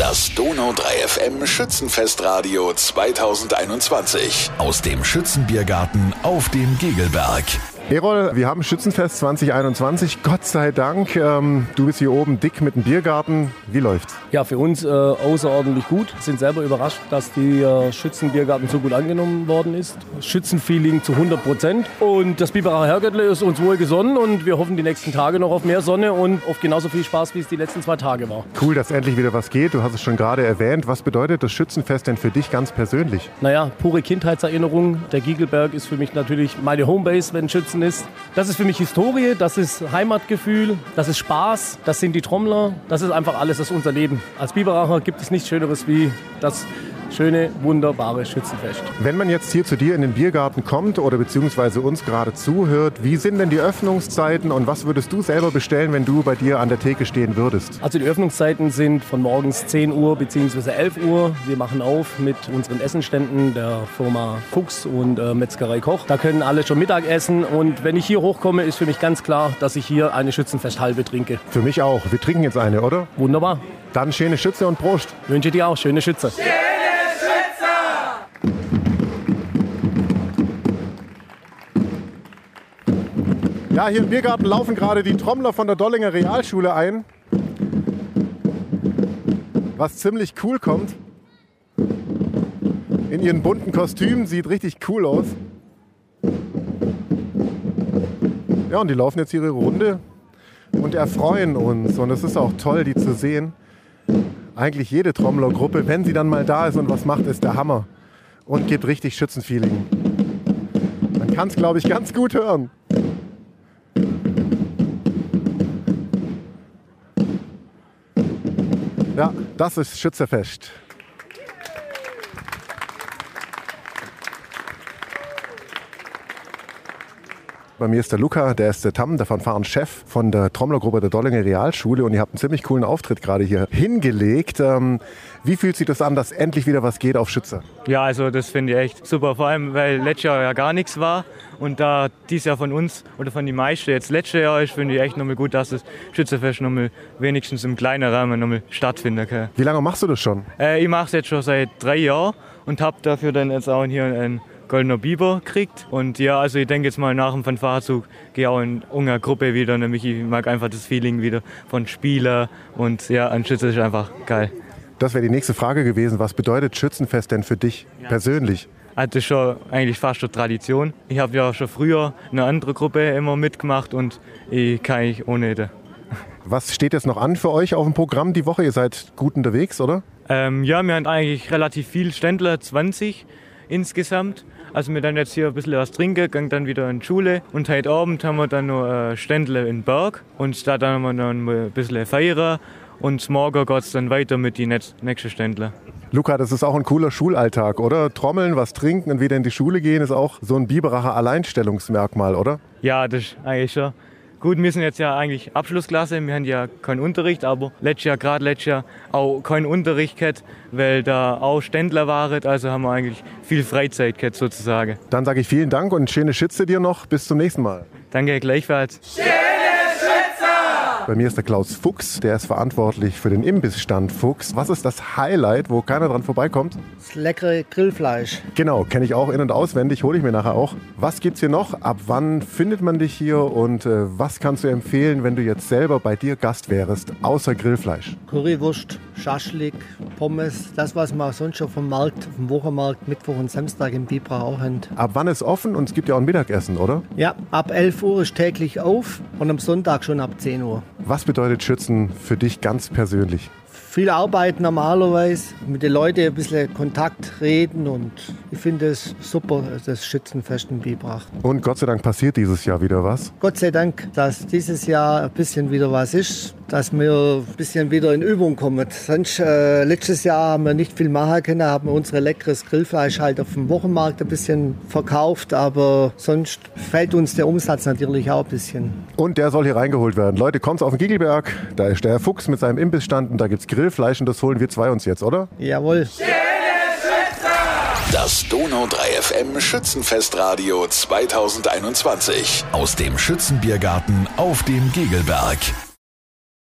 Das Donau 3 FM Schützenfestradio 2021 aus dem Schützenbiergarten auf dem Gegelberg. Erol, wir haben Schützenfest 2021. Gott sei Dank. Ähm, du bist hier oben dick mit dem Biergarten. Wie läuft's? Ja, für uns äh, außerordentlich gut. Sind selber überrascht, dass die äh, Schützenbiergarten so gut angenommen worden ist. Schützenfeeling zu 100 Prozent. Und das Biberacher Herrgöttle ist uns wohl gesonnen und wir hoffen die nächsten Tage noch auf mehr Sonne und auf genauso viel Spaß, wie es die letzten zwei Tage war. Cool, dass endlich wieder was geht. Du hast es schon gerade erwähnt. Was bedeutet das Schützenfest denn für dich ganz persönlich? Naja, pure Kindheitserinnerung. Der Giegelberg ist für mich natürlich meine Homebase, wenn Schützen Herzen ist. Das ist für mich Historie, das ist Heimatgefühl, das ist Spaß, das sind die Trommler, das ist einfach alles, das ist unser Leben. Als Biberacher gibt es nichts Schöneres wie das schöne, wunderbare Schützenfest. Wenn man jetzt hier zu dir in den Biergarten kommt oder beziehungsweise uns gerade zuhört, wie sind denn die Öffnungszeiten und was würdest du selber bestellen, wenn du bei dir an der Theke stehen würdest? Also die Öffnungszeiten sind von morgens 10 Uhr bzw. 11 Uhr. Wir machen auf mit unseren Essenständen der Firma Fuchs und äh, Metzgerei Koch. Da können alle schon Mittag essen und wenn ich hier hochkomme, ist für mich ganz klar, dass ich hier eine Schützenfesthalbe trinke. Für mich auch. Wir trinken jetzt eine, oder? Wunderbar. Dann schöne Schütze und Prost. Wünsche dir auch schöne Schütze. Yeah! Ja, hier im Biergarten laufen gerade die Trommler von der Dollinger Realschule ein. Was ziemlich cool kommt. In ihren bunten Kostümen sieht richtig cool aus. Ja, und die laufen jetzt ihre Runde und erfreuen uns. Und es ist auch toll, die zu sehen. Eigentlich jede Trommlergruppe, wenn sie dann mal da ist und was macht, ist der Hammer. Und gibt richtig Schützenfeeling. Man kann es, glaube ich, ganz gut hören. Ja, das ist Schützefest. Bei mir ist der Luca, der ist der Tam, der Fanfaren-Chef von der Trommlergruppe der Dollinger Realschule und ihr habt einen ziemlich coolen Auftritt gerade hier hingelegt. Ähm, wie fühlt sich das an, dass endlich wieder was geht auf Schütze? Ja, also das finde ich echt super, vor allem weil letztes Jahr ja gar nichts war und da dies Jahr von uns oder von den meisten jetzt letztes Jahr ist, finde ich echt nochmal gut, dass das Schützefest nochmal wenigstens im kleinen Rahmen nochmal stattfinden kann. Wie lange machst du das schon? Äh, ich mache es jetzt schon seit drei Jahren und habe dafür dann jetzt auch hier einen Goldener Biber kriegt. Und ja, also ich denke jetzt mal nach dem Fanfarezug gehe auch in unserer Gruppe wieder. Nämlich ich mag einfach das Feeling wieder von Spieler und ja, ein Schütze ist einfach geil. Das wäre die nächste Frage gewesen. Was bedeutet Schützenfest denn für dich ja. persönlich? Also das ist schon eigentlich fast eine Tradition. Ich habe ja schon früher eine andere Gruppe immer mitgemacht und ich kann ich ohne das. Was steht jetzt noch an für euch auf dem Programm die Woche? Ihr seid gut unterwegs, oder? Ähm, ja, wir haben eigentlich relativ viel Ständler, 20 insgesamt. Also wir dann jetzt hier ein bisschen was trinken, gehen dann wieder in die Schule und heute Abend haben wir dann noch Ständle in Berg und da dann haben wir noch ein bisschen feiern und morgen geht es dann weiter mit den nächsten Ständle. Luca, das ist auch ein cooler Schulalltag, oder? Trommeln, was trinken und wieder in die Schule gehen ist auch so ein Biberacher Alleinstellungsmerkmal, oder? Ja, das ist eigentlich schon. Gut, wir sind jetzt ja eigentlich Abschlussklasse, wir haben ja keinen Unterricht, aber letztes Jahr, gerade letztes Jahr, auch keinen Unterricht gehabt, weil da auch Ständler waren, also haben wir eigentlich viel Freizeit gehabt sozusagen. Dann sage ich vielen Dank und schöne Schütze dir noch. Bis zum nächsten Mal. Danke, gleichfalls. Yeah! Bei mir ist der Klaus Fuchs, der ist verantwortlich für den Imbissstand Fuchs. Was ist das Highlight, wo keiner dran vorbeikommt? Das leckere Grillfleisch. Genau, kenne ich auch in- und auswendig, hole ich mir nachher auch. Was gibt's hier noch? Ab wann findet man dich hier und äh, was kannst du empfehlen, wenn du jetzt selber bei dir Gast wärst, außer Grillfleisch? Currywurst, Schaschlik, Pommes, das, was man sonst schon vom Markt, vom Wochenmarkt, Mittwoch und Samstag im Bibra auch haben. Ab wann ist offen und es gibt ja auch ein Mittagessen, oder? Ja, ab 11 Uhr ist täglich auf und am Sonntag schon ab 10 Uhr. Was bedeutet Schützen für dich ganz persönlich? viel Arbeit normalerweise, mit den Leuten ein bisschen Kontakt reden und ich finde es super, das Schützenfest in Bibrach. Und Gott sei Dank passiert dieses Jahr wieder was? Gott sei Dank, dass dieses Jahr ein bisschen wieder was ist, dass wir ein bisschen wieder in Übung kommen. Sonst, äh, letztes Jahr haben wir nicht viel machen können, haben wir unser leckeres Grillfleisch halt auf dem Wochenmarkt ein bisschen verkauft, aber sonst fällt uns der Umsatz natürlich auch ein bisschen. Und der soll hier reingeholt werden. Leute, kommt auf den Giegelberg, da ist der Herr Fuchs mit seinem Imbissstand und da gibt es Grillfleisch und das holen wir zwei uns jetzt, oder? Jawohl. Das Donau 3 FM Schützenfestradio 2021 aus dem Schützenbiergarten auf dem Gegelberg.